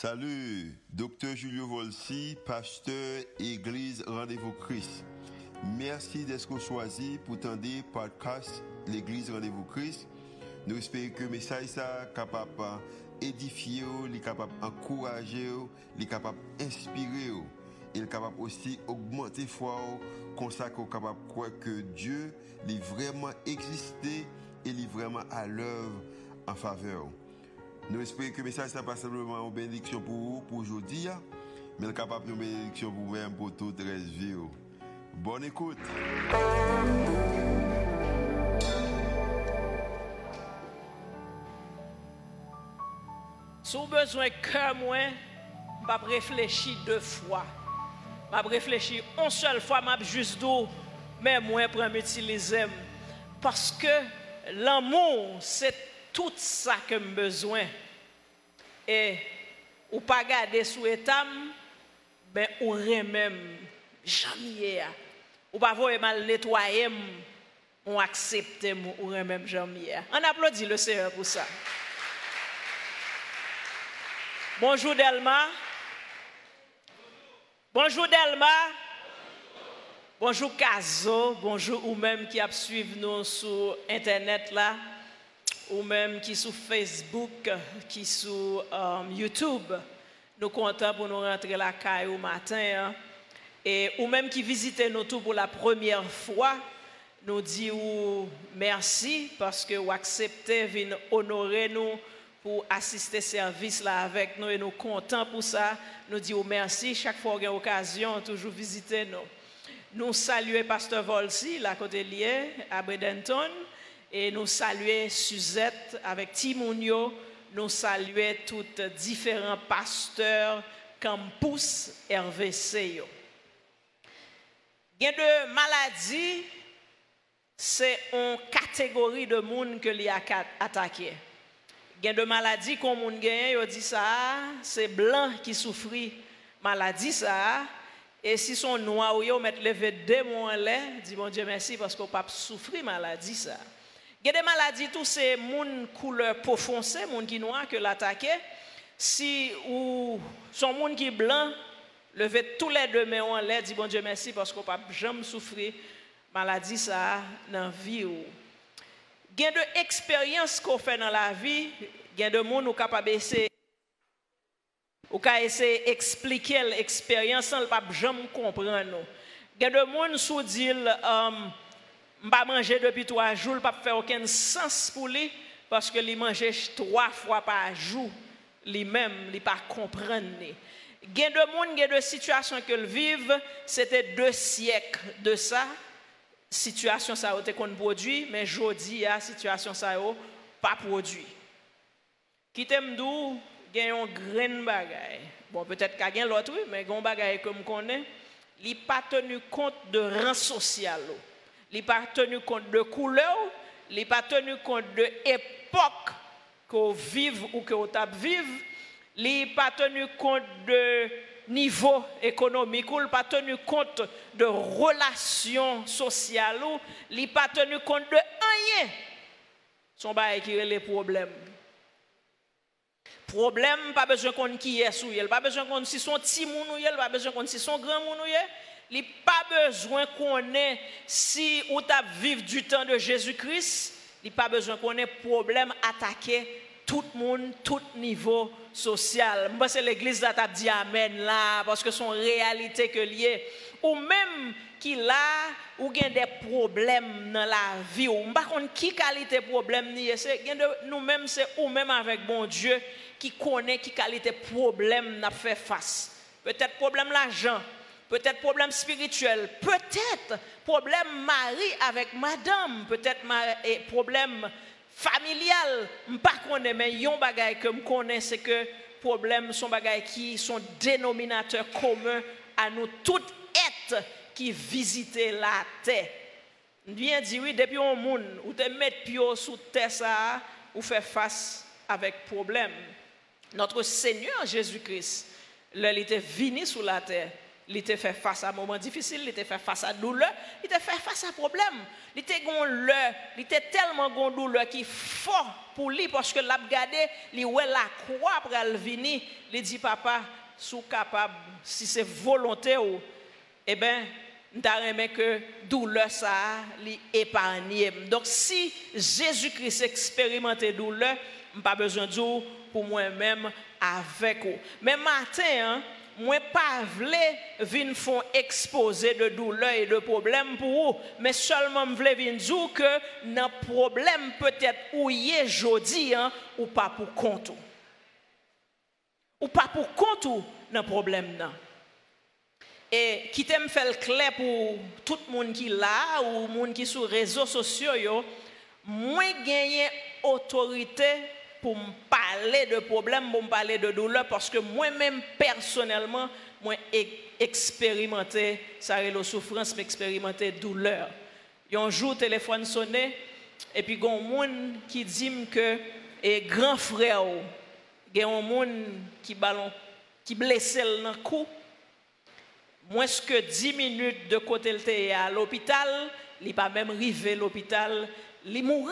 Salut, docteur Julio Volsi, pasteur Église Rendez-vous Christ. Merci d'être choisi pour tendre podcast l'Église Rendez-vous Christ. Nous espérons que le message est capable d'édifier, capable d'encourager, d'inspirer et capable aussi d'augmenter foi comme de croire que Dieu est vraiment existé et est vraiment à l'œuvre en faveur. Nous espérons que le message n'est pas simplement une bénédiction pour vous, pour aujourd'hui, mais capable de bénédiction pour vous-même, pour toute la vie. Bonne écoute. Si vous avez besoin que moi, je vais réfléchir deux fois. Je vais réfléchir une seule fois, je vais juste dire, mais moi, je m'utiliser. Parce que l'amour, c'est tout ça que j'ai besoin. Et ou pas garder sous état, ben ou même jamais. Ou pas voir mal nettoyer, on accepte ou même jamais. On applaudit le Seigneur pour ça. Bonjour Delma. Bonjour Delma. Bonjour Kazo. Bonjour ou même qui a suivi nous sur Internet là ou même qui sur Facebook, qui sur um, YouTube. Nous comptons pour nous rentrer la caille au matin. Hein. Et ou même qui visitait nous tout pour la première fois, nous disons merci parce que vous acceptez de honorer nous pour assister service là avec nous et nous contents pour ça. Nous disons merci chaque fois y a occasion, toujours visiter nous. Nous saluons Pasteur Volsi, la côté à Bredenton. Et nous saluons Suzette avec Timounio. Nous saluons tous différents pasteurs campus RVC. Il y a de maladies, c'est une catégorie de monde que a attaqué. Il y a de maladies comme on gagne, dit ça, c'est blanc qui souffre maladie ça. Et si son noir ou yo mettre levé deux mois en l'air, dit bon Dieu merci parce qu'on pas souffrir maladie ça. Il y a des maladies, tous ces moun couleur peau foncée, moun qui noir que l'attaquer. Si ou son moun qui blanc, lever tous les deux mains en l'air, dit bon Dieu merci parce qu'on pas jamais souffrir maladie ça dans vie ou. Il y a de expériences qu'on fait dans la vie, il y a de monde qui capable ou ka essayer expliquer l'expérience sans pas jamais comprendre. Il y a de monde sous dit um, pas manger depuis trois jours, pas faire aucun sens pour lui, parce que lui mangeait trois fois par jour, lui-même, il pas comprendre. A de monde, a de situations que vivent, c'était deux siècles de ça. Situation ça a été qu'on produit, mais aujourd'hui, la situation ça a pas produit. Qui t'aime d'où, a un grand bagaille. Bon, peut-être qu'il y a l'autre, mais y a un bagaille comme on connaît. Il pas tenu compte de rang social il n'a pas tenu compte de couleur, il n'a pas tenu compte de l'époque qu'on vive ou qu'on vive, il n'a pas tenu compte de niveau économique, il n'a pas tenu compte de relations sociales, il n'a pas tenu compte de rien. Son bail qui est les problèmes. Problème, pas besoin qu'on qui est sous pas besoin qu'on si son petit moun ou pas besoin qu'on si son grand moun ou il n'y a pas besoin qu'on ait, si on t'a vivre du temps de Jésus-Christ, il n'y a pas besoin qu'on ait problème attaquer tout le monde, tout niveau social. Moi, c'est l'église qui a dit Amen là, parce que son réalité que lié. Ou même qu'il a, ou a des problèmes dans la vie, ou contre qui qualité problème ni c'est nous-mêmes c'est ou même avec bon Dieu qui connaît qui qualité problème n'a fait face. Peut-être problème l'argent, peut-être problème spirituel, peut-être problème mari avec madame, peut-être problème familial. Je ne connais pas, mais yon bagay que je connais, c'est que problèmes sont bagay qui sont dénominateurs communs à nous toutes êtres qui visitent la terre. Bien dit oui, depuis un monde où te mettre pio sous terre ça, ou faire face avec problème. Notre Seigneur Jésus-Christ, il était venu sur la terre il était fait face à un moment difficile, il était fait face à douleur, il était fait face à problème. Il était il était tellement gon douleur qui fort pour lui parce que l'a il ouais la croix pour venir, il dit papa, si c'est volonté ou eh ben aimé que douleur ça li épargné. Donc si Jésus-Christ expérimentait douleur, pas besoin de pour moi-même avec vous. Mais matin, hein, moi pas voulais venir font exposer de douleur et de problèmes pour vous, mais seulement voulais venir dire que nos problème peut-être où y est aujourd'hui ou pas pour compte. Ou pas pour compte dans problème là. Et qui t'aime faire le clair pour tout le monde qui là ou monde qui sur les réseaux sociaux moi gagner autorité pour me parler de problèmes, pour me parler de douleur, parce que moi-même, personnellement, moi, expérimenté, ça la souffrance, mais expérimenté douleur. A un jour, téléphone sonné, et puis il a un monde qui dit que, et grand frère, il y a un monde qui ballon, qui dans le cou, moins que 10 minutes de côté à l'hôpital, il n'est pas même arrivé à l'hôpital, il mort.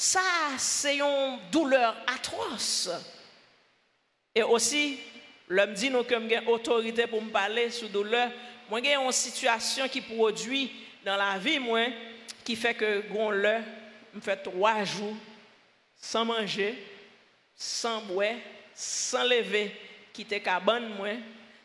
Ça, c'est une douleur atroce. Et aussi, l'homme dit nous que j'ai autorité pour me parler sur douleur. Moi, j'ai une situation qui produit dans la vie, qui fait que, là, me fait trois jours sans manger, sans boire, sans lever, quitter cabane, moi,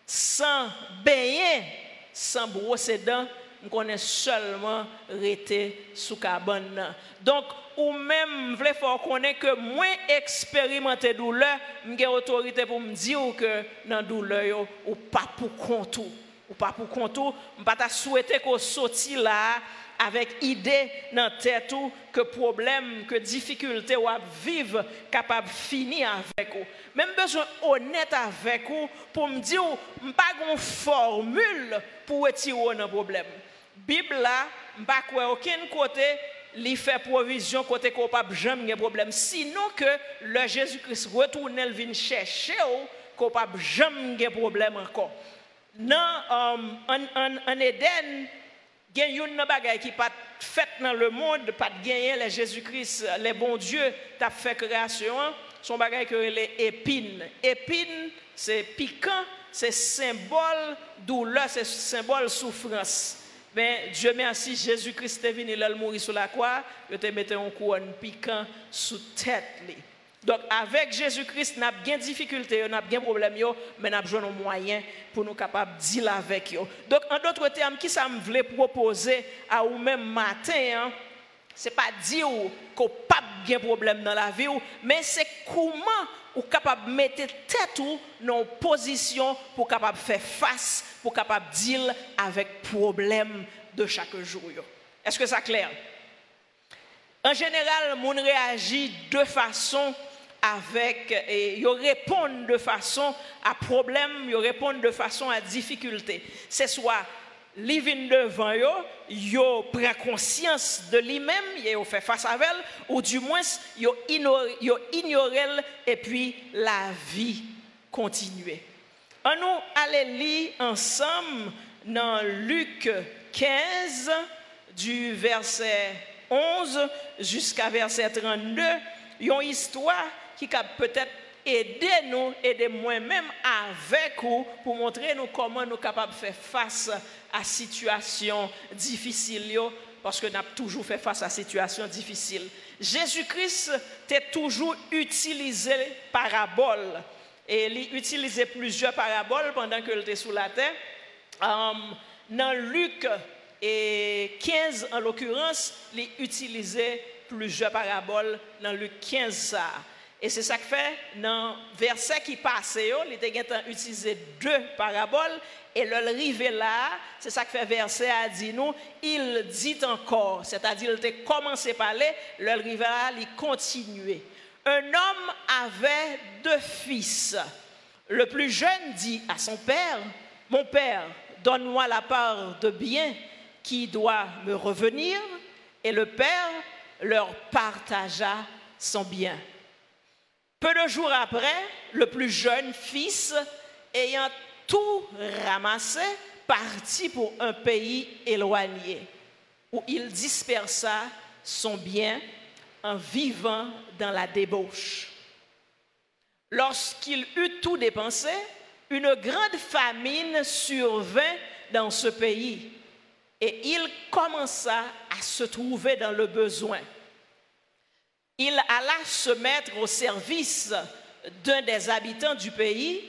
sans baigner, sans brosser dents, je connais seulement rester sous cabane. Donc, ou même voulez faire connaître que moi expérimenté douleur, j'ai autorité pour me dire que dans douleur ou pas pour compte ou pas pour compte ou pas souhaiter qu'on sorti là avec idée dans tête ou que problème, que difficulté ou à vivre capable finir avec vous. Même besoin honnête avec vous pour me dire pas une formule pour retirer un problème. Bible là, pas aucun côté il fait provision côté qu'on pas jamais problème. Sinon que le Jésus-Christ retourne il vient chercher qu'on pas jamais problème encore. Dans um, en, en, en Éden il y a une bagaille qui pas fait dans le monde pas gagner le Jésus-Christ les bons dieux t'a fait création son bagaille que les épines. Épines c'est piquant c'est symbole douleur c'est symbole souffrance mais Dieu merci, Jésus-Christ est venu, il mourir sur la croix, il te mis un couronne piquant sous tête. Donc avec Jésus-Christ, nous avons bien difficulté, nous avons bien problème, mais nous avons un moyen pour nous capables de dealer avec eux. Donc en d'autres termes, qui ça me voulait proposer à vous même matin, hein? Ce n'est pas dire qu'on pas de problème dans la vie, mais c'est comment ou capable de mettre tête ou dans position pour capable faire face, pour capable deal avec problème de chaque jour. Est-ce que ça clair? En général, mon réagit de façon avec, ils répondent de façon à problème, ils répondent de façon à difficulté. C'est soit li vin devant yo, yo prend conscience de lui-même, yo fait face à elle, ou du moins yo yo et puis la vie continue. On nous allons lire ensemble dans Luc 15 du verset 11 jusqu'à verset 32, une histoire qui peut-être aider nous, aider moi-même avec vous pour montrer nous comment nous sommes capables de faire face à situation difficile parce que nous avons toujours fait face à situation difficile. Jésus-Christ a toujours utilisé parabole et il utilisait plusieurs paraboles pendant qu'il était sous la terre. Um, dans Luc et 15 en l'occurrence, il utilisait plusieurs paraboles dans Luc 15 ça. Et c'est ça que fait, dans le verset qui passe, il était utilisé deux paraboles, et le rivé là, c'est ça que fait verset a dit nous, il dit encore, c'est-à-dire il était commencé à parler, le rivé là, il continuait. Un homme avait deux fils. Le plus jeune dit à son père, mon père, donne-moi la part de bien qui doit me revenir. Et le père leur partagea son bien. Peu de jours après, le plus jeune fils, ayant tout ramassé, partit pour un pays éloigné, où il dispersa son bien en vivant dans la débauche. Lorsqu'il eut tout dépensé, une grande famine survint dans ce pays et il commença à se trouver dans le besoin. Il alla se mettre au service d'un des habitants du pays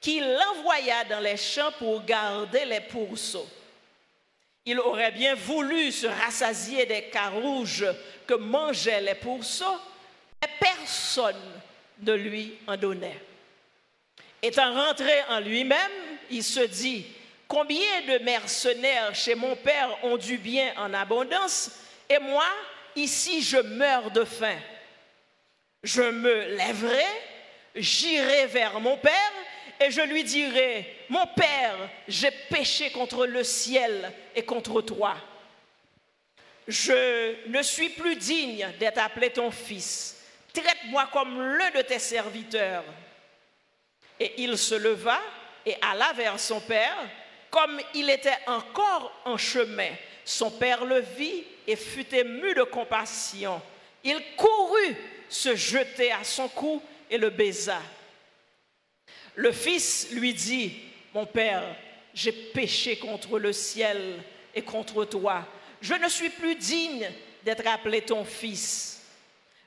qui l'envoya dans les champs pour garder les pourceaux. Il aurait bien voulu se rassasier des carouges que mangeaient les pourceaux, mais personne ne lui en donnait. Étant rentré en lui-même, il se dit, combien de mercenaires chez mon père ont du bien en abondance, et moi, ici, je meurs de faim. Je me lèverai, j'irai vers mon père, et je lui dirai, mon père, j'ai péché contre le ciel et contre toi. Je ne suis plus digne d'être appelé ton fils. Traite-moi comme l'un de tes serviteurs. Et il se leva et alla vers son père. Comme il était encore en chemin, son père le vit et fut ému de compassion. Il courut se jeter à son cou et le baisa. Le fils lui dit, mon père, j'ai péché contre le ciel et contre toi. Je ne suis plus digne d'être appelé ton fils.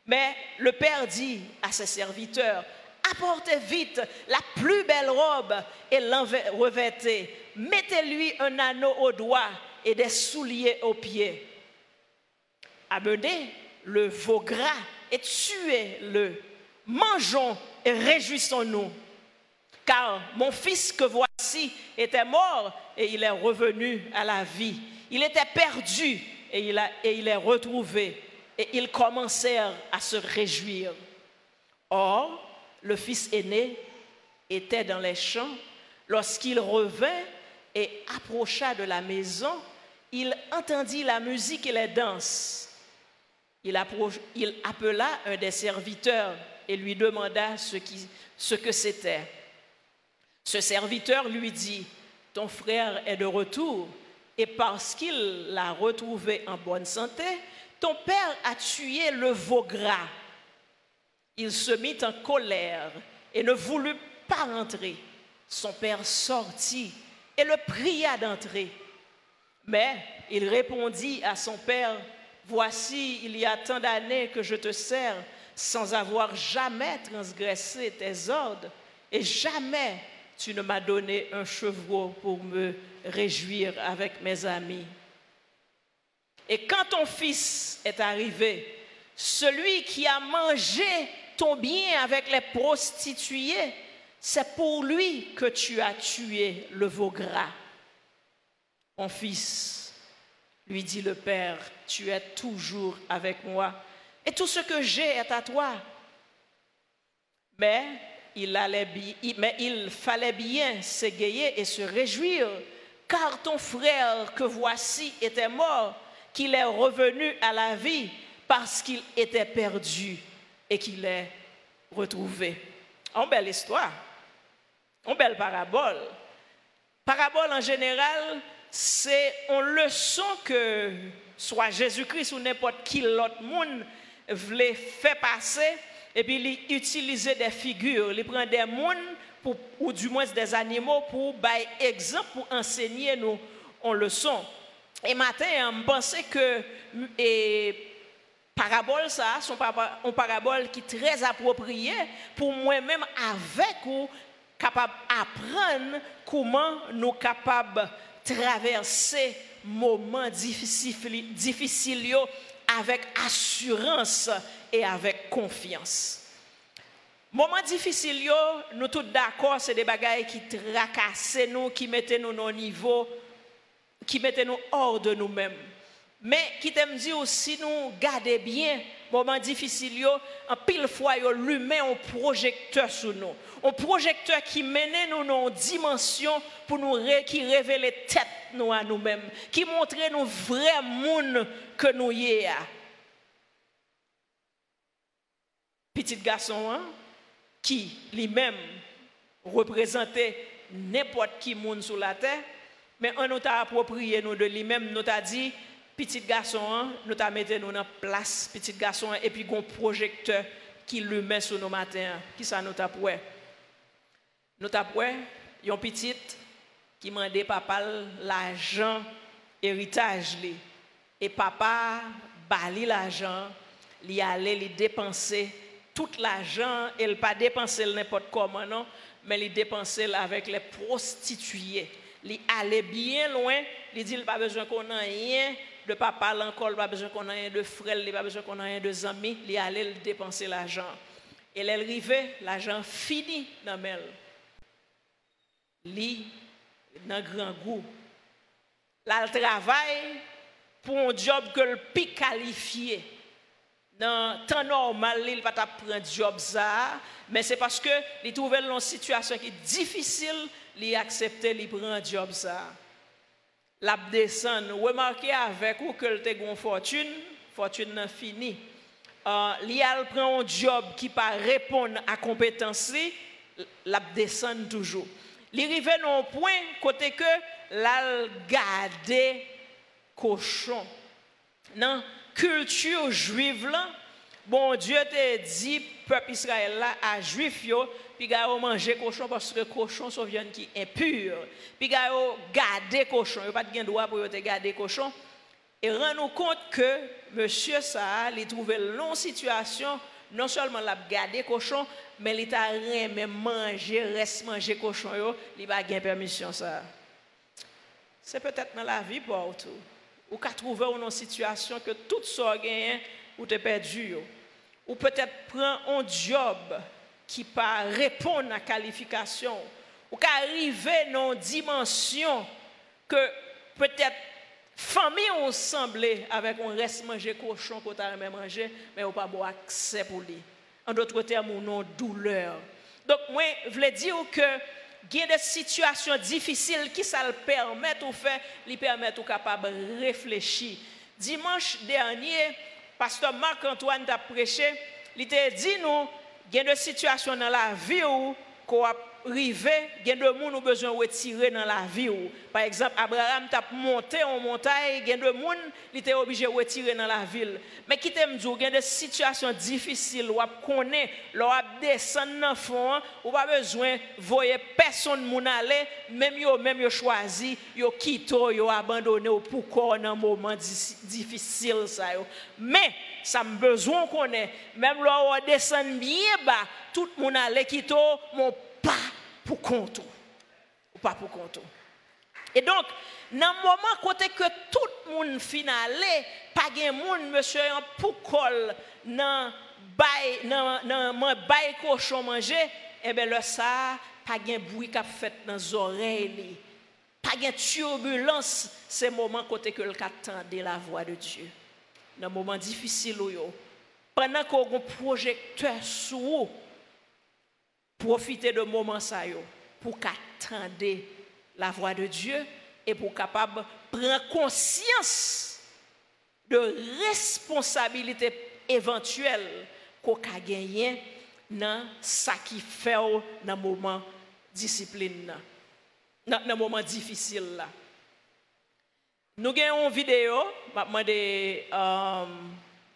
Mais le père dit à ses serviteurs, apportez vite la plus belle robe et revêtez. Mettez-lui un anneau au doigt et des souliers aux pieds. Amenez le veau gras et tuez-le. Mangeons et réjouissons-nous. Car mon fils que voici était mort et il est revenu à la vie. Il était perdu et il, et il est retrouvé. Et ils commencèrent à se réjouir. Or, le fils aîné, était dans les champs. Lorsqu'il revint et approcha de la maison, il entendit la musique et les danses. Il, appela un des serviteurs et lui demanda ce, ce que c'était. Ce serviteur lui dit, ton frère est de retour, et parce qu'il l'a retrouvé en bonne santé, ton père a tué le veau gras il se mit en colère et ne voulut pas rentrer. Son père sortit et le pria d'entrer. Mais il répondit à son père, Voici, il y a tant d'années que je te sers sans avoir jamais transgressé tes ordres, et jamais tu ne m'as donné un chevreau pour me réjouir avec mes amis. Et quand ton fils est arrivé, celui qui a mangé ton bien avec les prostituées, c'est pour lui que tu as tué le veau gras. Mon fils, lui dit le Père, tu es toujours avec moi, et tout ce que j'ai est à toi. Mais il, fallait bien s'égayer et se réjouir, car ton frère que voici était mort, qu'il est revenu à la vie parce qu'il était perdu et qu'il est retrouvé. En belle histoire, en belle parabole. Parabole en général, c'est une leçon que soit Jésus-Christ ou n'importe qui l'autre monde voulait faire passer et puis il utilisait des figures, il prend des mondes ou du moins des animaux pour par exemple pour enseigner nous en leçon. Et matin, on pensait que et parabole ça, sont une parabole qui est très appropriée pour moi-même avec ou capable d'apprendre comment nous capables traverser moments difficiles, avec assurance et avec confiance. Moments difficiles, nous tous d'accord, c'est des bagailles qui tracassent nous, qui mettent nous au niveau, qui mettent nous hors de nous-mêmes. Mais qui t'aime dire aussi, nous gardez bien, moment difficile, en pile fois, l'humain un projecteur sur nous. Un projecteur qui mène nous dans une dimension pour nous qui révèle tête nous à nous-mêmes, qui montre nous vrai monde que nous y est. Petit garçon, hein, qui lui-même représentait n'importe qui monde sur la terre, Mais on nous t'a approprié nous de lui-même, nous t'a dit, petit garçon, hein, nous t'a mis en place, petit garçon, et puis un projecteur qui le met sur nos matins. Qui ça nous t'a Nous t'a pour une petite qui m'a demandé papa l'argent héritage et papa bali l'argent, il allait lui dépenser tout l'argent, il pas dépenser n'importe comment non, mais il dépensait avec les prostituées. Il allait bien loin, il dit il pas besoin qu'on ait rien de papa l'encore, pas besoin qu'on ait de frère, il pas besoin qu'on ait de amis, il allait dépenser l'argent. Et elle arrivait, l'argent fini dans elle. Li dans grand goût. Là, travaille pour un job que le plus qualifié. Dans temps normal, il va prendre job ça, mais c'est parce que il trouve une situation qui est difficile, il accepte, il prend job ça. La descend, remarquez avec ou que le une fortune, fortune n'a fini. Euh, il prend un job qui pas répondre à compétence, la descend toujours. À un point côté que la garder cochon. Dans culture juive là, bon Dieu te dit peuple Israël là à juif yo puis ga manger cochon parce que cochon sont viande qui impur. Puis ga garder cochon, yo pas de droit pour te garder cochon. Et rend nous compte que monsieur ça, il trouve une situation non seulement l'a garder cochon, mais il t'a même manger, reste manger cochon yo, il pas gain permission ça. C'est peut-être dans la vie pour tout. Ou qu'à trouver une situation que tout ça gagne ou t'es perdu. Ou peut-être prendre un job qui pas répondre à la qualification. Ou qu'arriver dans une dimension que peut-être famille ont semblé avec un reste manger cochon qu'on t'a manger, mais on pas bon accès pour lui. En d'autres termes, on a douleur. Donc, moi, je voulais dire que il y a des situations difficiles qui ça le permet ou fait, lui permet ou capable réfléchir. Dimanche dernier, pasteur Marc-Antoine t'a prêché, il t'a dit nous, il y a des situations dans la vie où qu'on a rivé, il y a gens qui ont besoin de retirer dans la vie. Par exemple, Abraham t'a monté en montagne, il y a des gens qui étaient obligés de retirer dans la ville. Mais qui t'aime dire, il y a des situations difficiles, où connaît, où descendre dans le fond, où pas besoin de voir personne moun aller, même yo même yo choisi, yo quitté, yo abandonné pour dans un moment difficile ça Mais ça me besoin qu'on ait, même là où descend bien bas, tout le monde allait quitter mon pas pour compte ou pas pour compte. Et donc, dans le moment côté que tout le monde finalé, pas de monde monsieur pour col dans dans bail cochon manger, eh bien le ça pas de bruit qu'a fait dans les oreilles. Pas de turbulence, c'est le moment côté que le de la voix de Dieu. Dans un moment difficile pendant qu'on a un projecteur sous profiter de moment ça pour qu'attendre la voix de Dieu et pour capable prendre conscience de responsabilité éventuelle qu'on a gagné dans ce qui fait dans moment discipline dans le moment difficile là. Nous avons une vidéo, je demander euh,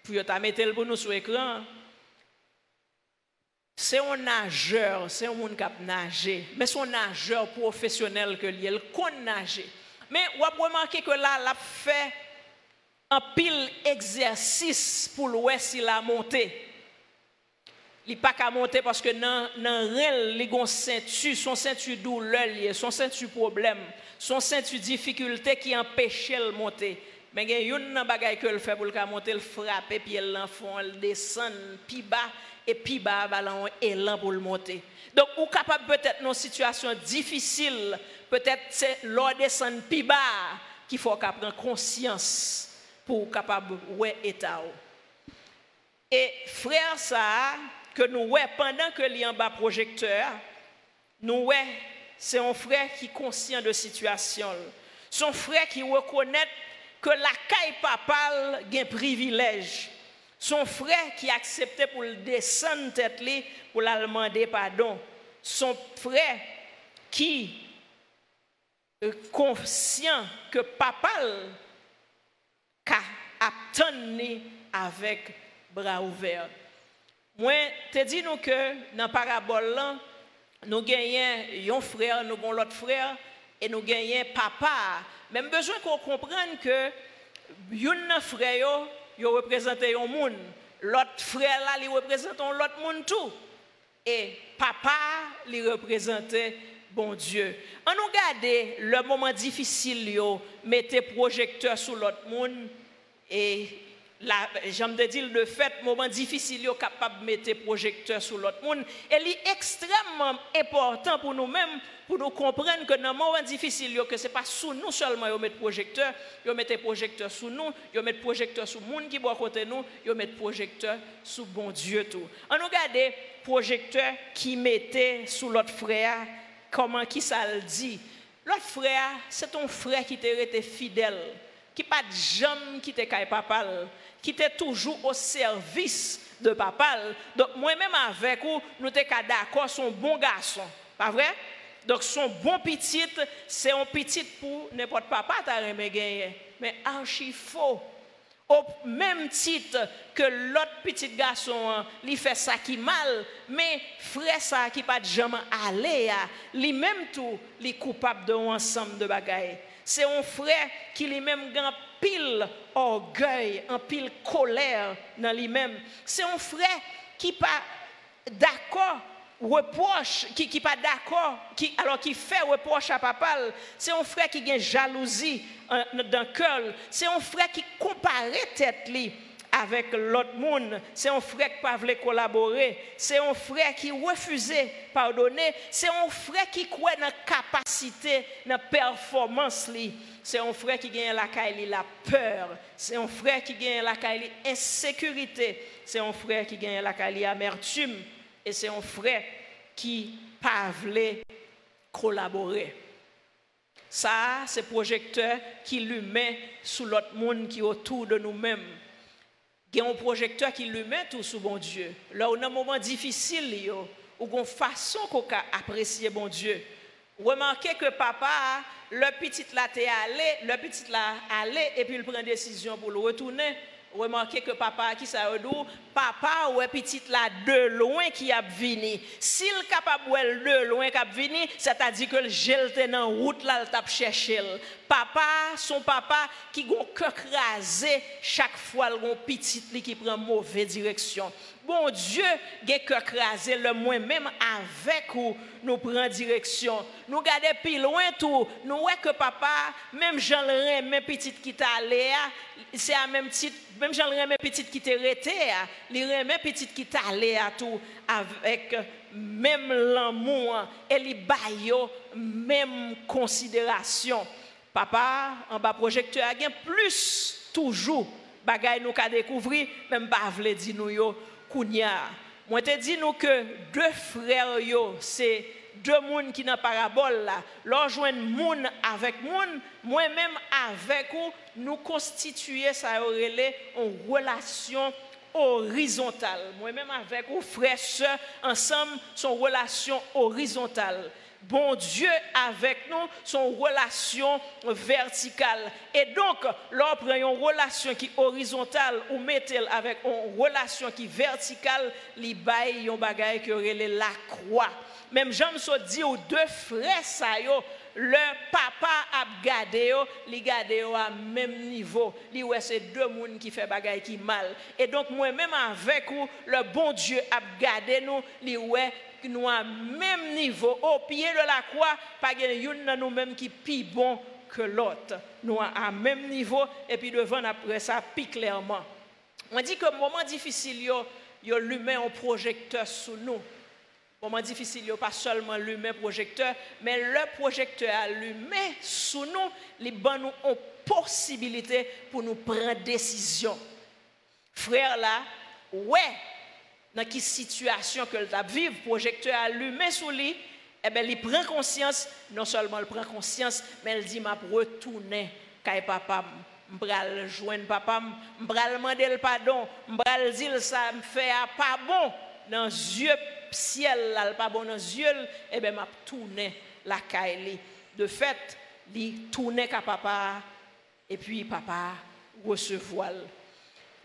pour mettre pour nous sur l'écran. C'est un nageur, c'est un monde qui a nagé, mais c'est un nageur professionnel que lui, il nager. Mais vous avez remarqué que là, il a fait un pile exercice pour l'ouest, il a monté. Il n'a pas qu'à monter parce que dans le il a ceinture, son ceinture douleur, son ceinture problème, son ceinture difficulté qui empêchait de monter. Mais il y a une bagaille que fait pour le monter, il frappe, puis il l'enfant, il descend, puis bas et puis bah un élan pour le monter. Donc ou capable peut-être dans situation difficile, peut-être c'est l'ordre descendre plus bas qu'il faut prendre conscience pour capable ouais état. Et frère ça que nous ouais pendant que li en bas projecteur, nous ouais c'est un frère qui est conscient de situation. Son frère qui reconnaît que la caille papale a un privilège son frère qui acceptait pour le descendre tête pour la demander pardon. Son frère qui euh, conscient que papa a tenu avec bras ouverts. Moi, te dis que dans la parabole nous gagnons un frère, nous avons l'autre frère et nous gagnons papa. Même besoin qu'on comprenne que un frère il représente un monde, l'autre frère là il représente l'autre monde tout. Et papa il représente bon Dieu. On nous garde le moment difficile yo, mettez projecteur sur l'autre monde et j'aime dire le fait moment difficile yo capable de mettre projecteur sur l'autre monde. Et c'est extrêmement important pour nous-mêmes pour nous comprendre que dans moment difficile que c'est pas sous nous seulement yo mettre projecteur yo mettre projecteur sur nous yo mettre projecteur sur monde qui boit côté nous yo mettre projecteur sur bon Dieu tout. On nous garde projecteur qui mettait sous l'autre frère comment qui ça le dit? L'autre frère c'est ton frère qui t'est resté fidèle qui pas jamais quitté papa qui était toujours au service de papa. Donc moi-même avec vous, nous sommes d'accord, son bon garçon. Pas vrai? Donc son bon petit, c'est un petit pour n'importe papa t'as gagné. Mais archi faux. Au même titre que l'autre petit garçon, il fait ça qui mal, mais frère ça qui pas jamais aller, lui même tout, est coupable de ensemble de bagailles. C'est un frère qui lui-même a pile orgueil, un pile colère dans lui-même. C'est un frère qui pas d'accord reproche, qui n'est pas d'accord, qui, alors qui fait reproche à papa, c'est un frère qui a jalousie dans le cœur, c'est un frère qui compare tête avec l'autre monde. C'est un frère qui ne voulait collaborer. C'est un frère qui refusait pardonner. C'est un frère qui croit dans la capacité, dans la performance. C'est un frère qui gagne la la peur. C'est un frère qui gagne la insécurité. C'est un frère qui gagne la amertume. Et c'est un frère qui pas voulait collaborer. Ça, c'est projecteur qui met sous l'autre monde qui est autour de nous-mêmes. Il y a un projecteur qui lui met tout sous bon Dieu. Là, on a un moment difficile, où on façon qu'on apprécier bon Dieu. Remarquez que papa, le petit là t'est allé, le petit là allé, et puis il prend décision pour le retourner. Remarquez que papa qui ça redou, papa ou petit là de loin qui a venu. S'il capable de loin qui a venu, c'est-à-dire que le gel dans route là, t'a cherché. Papa, son papa qui gon cœur crasé chaque fois le petit qui prend mauvaise direction. Bon Dieu, a cœur crasé le moins même avec ou nous prend direction. Nous gardons plus loin tout, nous voyons que papa, même Jean le même petit qui t'a allé, c'est à même titre, même Jean le petit qui t'a arrêté, il remet petit qui t'a allé à tout avec même l'amour et les même considération. Papa, en bas projecteur, a plus toujours bagay nous ka découvrir, même pas vle nous kounya. Moi te dis nous que deux frères c'est deux moun qui dans parabole là. Joindre moun avec moun, moi-même avec ou nous constituer ça en relation horizontale. Moi-même avec ou frères sœurs ensemble sont relation horizontale bon Dieu avec nous, son relation verticale. Et donc, l'on prend une relation qui horizontale ou mettez avec une relation qui est verticale, li bail yon bagay que la croix. Même Jean me dit aux deux frères ça le papa a gardé li gardé à même niveau. Li ouais c'est deux monde qui fait bagay qui mal. Et donc moi même avec vous, le bon Dieu a gardé nous, li ouais nous à même niveau, au pied de la croix, pas de nous-mêmes qui plus bon que l'autre. Nous à même niveau, et puis devant après ça, plus clairement. On dit que moment difficile, yo, yo l'humain un projecteur sous nous. Moment difficile, yo pas seulement l'humain projecteur, mais le projecteur l'humain sous nous, les bon nous ont possibilité pour nous prendre décision. Frère là, ouais, dans quelle situation que le vivre, projecteur allumé sous lui, eh bien, il prend conscience, non seulement il prend conscience, mais il dit, m'a retourner, kay papa, m'bral joindre papa, m'bral demander le pardon, m'bral dire ça me fait pas bon dans yeux ciel là, pas bon dans yeux, eh bien, m'a tourner la caille. De fait, il tourne à papa et puis papa recevoir.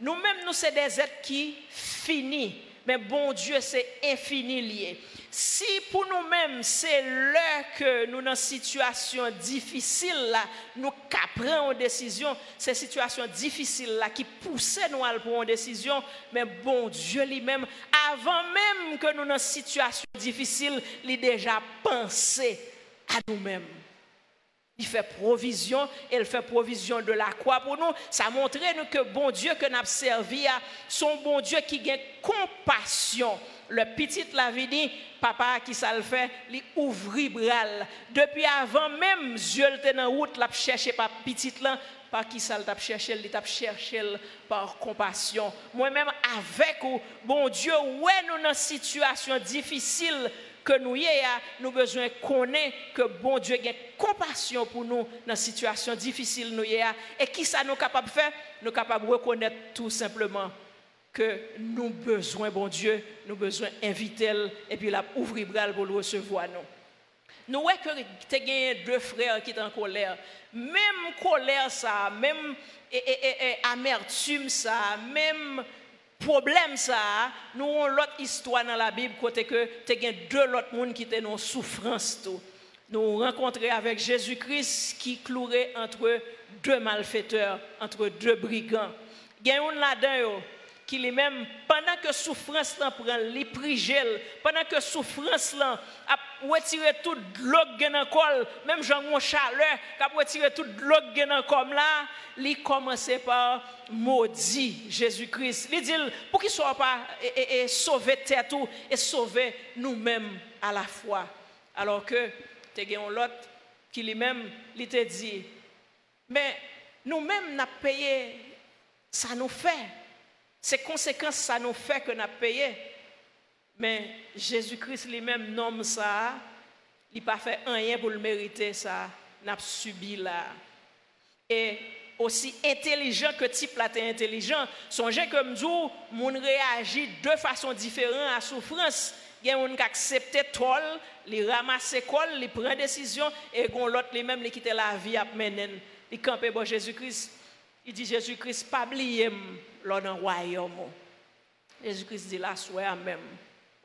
Nous-mêmes, nous, c'est des êtres qui finissent, mais bon Dieu, c'est infini lié. Si pour nous-mêmes, c'est l'heure que nous, dans une situation difficile, là, nous prenons une décision, ces situations difficiles là, qui poussent nous à prendre une décision, mais bon Dieu lui-même, avant même que nous, dans une situation difficile, il déjà pensé à nous-mêmes. Il fait provision, il fait provision de la croix pour nous. Ça montre nous que bon Dieu que nous avons servi, son bon Dieu qui a compassion. Le petit la dit, papa qui ça le fait, il ouvre bral. Depuis avant même, Dieu était dans la route, l'a cherché par petit là, par qui ça l'a cherché, il t'a cherché par compassion. Moi-même avec vous, bon Dieu, ouais nous dans une situation difficile, que nous avons nous besoin connaître que bon Dieu a compassion pour nous dans une situation difficile nous et qui ça nous capable de faire? Nous capable de reconnaître tout simplement que nous besoin bon Dieu nous besoin d'inviter et puis la ouvrir bras pour le recevoir nous. Nous voyons que tu as deux frères qui sont en colère. Même colère ça même amertume ça même problème ça, nous avons l'autre histoire dans la Bible côté que tu as deux autres monde qui étaient en souffrance tout. Nous rencontrons avec Jésus-Christ qui clouait entre deux malfaiteurs, entre deux brigands. Il y un qui lui même pendant que souffrance là prend les gel. Pendant que souffrance là a retiré toute l'eau dans col même Jean mon chaleur a retiré toute l'eau dans comme là il commençait par maudit Jésus-Christ. Il dit pour qu'il soit pas et, et, sauver tête et sauver nous-mêmes à la fois alors que tu as l'autre qui lui-même dit mais nous-mêmes n'a payé ça nous fait ces conséquences, ça nous fait que nous payé. Mais Jésus-Christ lui-même nomme ça. Il n'a pas fait rien pour le mériter, ça. N'a subi là. Et aussi intelligent que type là, es intelligent. Songez comme nous, on réagit de façon différente à la souffrance. Il y a qui accepte tol, il ramasse col, il prend décision et l'autre lui même il quitte la vie à mener. Il campe bon Jésus-Christ. Il dit Jésus-Christ pas oublier lors d'un royaume. Jésus-Christ dit là, soyez même,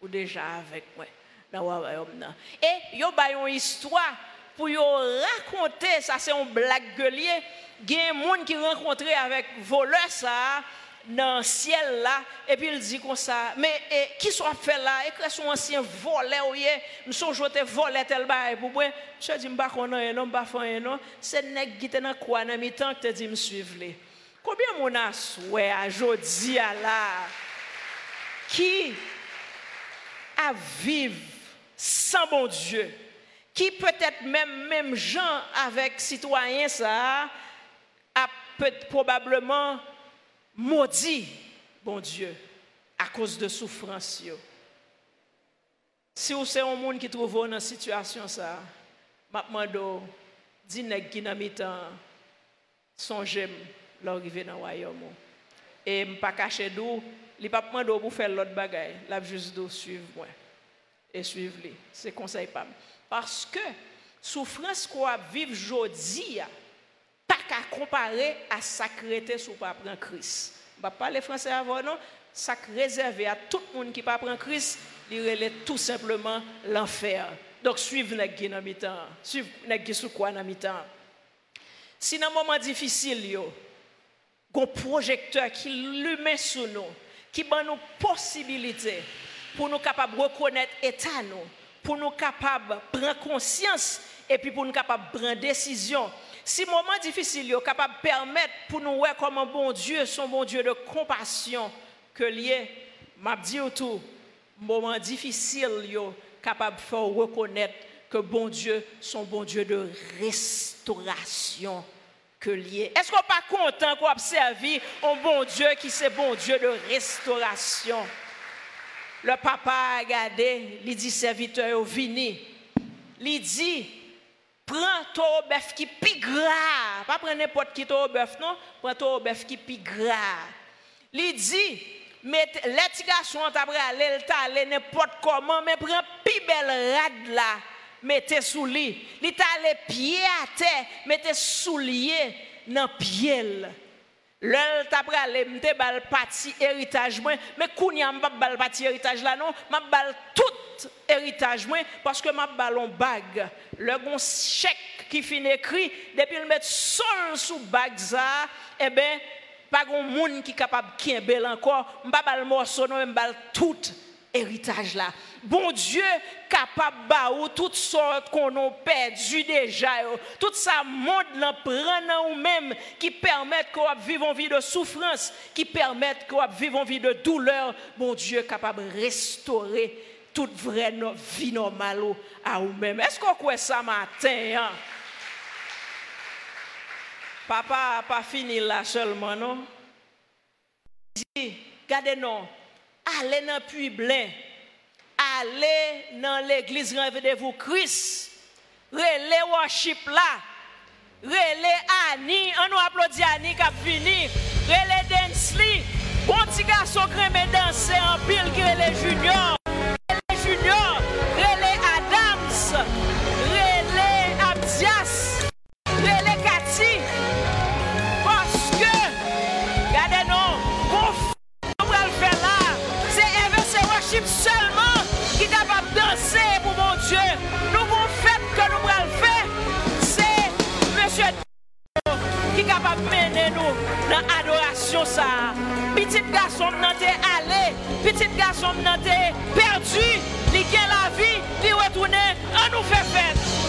ou déjà avec moi, dans le royaume. Et il y a une histoire pour raconter, ça c'est un blague gueulier, il y a un monde qui rencontré avec voleur ça, dans le ciel là, et puis il dit comme ça, mais qui soit fait là, et que son ancien voleur, nous sommes jetés volé tel bail pour moi, je dis, je ne sais pas je ne c'est nèg qui était dans quoi, dans mi-temps que tu dis, me suivre. Combien mon a souhait à à là qui a vivre sans bon Dieu, qui peut-être même même gens avec citoyens ça a peut probablement maudit bon Dieu à cause de souffrance Si vous êtes un monde qui trouve dans cette situation ça, m'a demandé dis qui n'a mis songez l'arrivée dans le royaume. Et je ne pas cacher d'où, il pas demandé pour faire l'autre bagaille, là juste de suivre moi et suivre les. C'est conseil pas. Parce que souffrance qu'on vivre aujourd'hui, pas qu'à comparer à sacrété sous pas prendre Christ. Je ne pas parler français avant non, ça réservé à tout le monde qui pas prendre Christ, il relève tout simplement l'enfer. Donc suivre les gens dans mi-temps, suivre les gens sous quoi dans mi-temps. Si dans un moment difficile yo, un projecteur qui le met sur nous, qui donne nous possibilité pour nous capables de reconnaître l'état pour nous capables de prendre conscience et puis pour nous capables de prendre décision. Si moment difficile est capable de permettre pour nous voir comme un bon Dieu, son bon Dieu de compassion que lié, m'a dit tout, moment difficile est capable de faire reconnaître que bon Dieu, son bon Dieu de restauration que lié. Est-ce qu'on n'est pas content qu'on observe un bon Dieu qui c'est bon Dieu de restauration? Le papa a regardé, il dit serviteur vini. Il dit, prends ton bœuf qui est gras. Pas prendre n'importe qui ton bœuf, non? Prends ton bœuf qui est gras. Il dit, mais les garçons t'as aller n'importe comment, mais prends plus belle rade là mettez sous lit. Il t'a les pieds à terre, mettez souliers dans pied. L'el t'a pralé m'te bal parti héritage moi mais kounya m'pa bal parti héritage là non? M'a bal tout héritage moi parce que m'a ballon bague le gon chèque qui fin écrit depuis le mettre seul sous bague ça eh ben pas gon monde qui capable bel encore m'pa bal morceau non m'bal tout héritage là. Bon Dieu capable de toutes sortes qu'on a perdu déjà, tout ça monde l'en prend ou même qui permettent qu'on vive une vie de souffrance, qui permettent qu'on vive une vie de douleur. Bon Dieu capable restaurer toute vraie vie normale à vous-même. Est-ce qu'on croit ça matin? Hein? Papa n'a pas fini là seulement, non? Regardez-nous allez dans le puits blanc, allez dans l'église, rendez-vous Christ, relais worship là, relais Annie, on nous applaudit Annie qui a fini, relais Densly, bon petit garçon qui danser en pile qui est junior. seulement qui est capable de danser pour mon Dieu. Nous vous faites que nous prenons le faire. C'est Monsieur qui est capable de mener nous dans l'adoration. Petit garçon n'a été allé, petit garçon n'a été perdu. Il la vie, il retourne, on nous fait fête.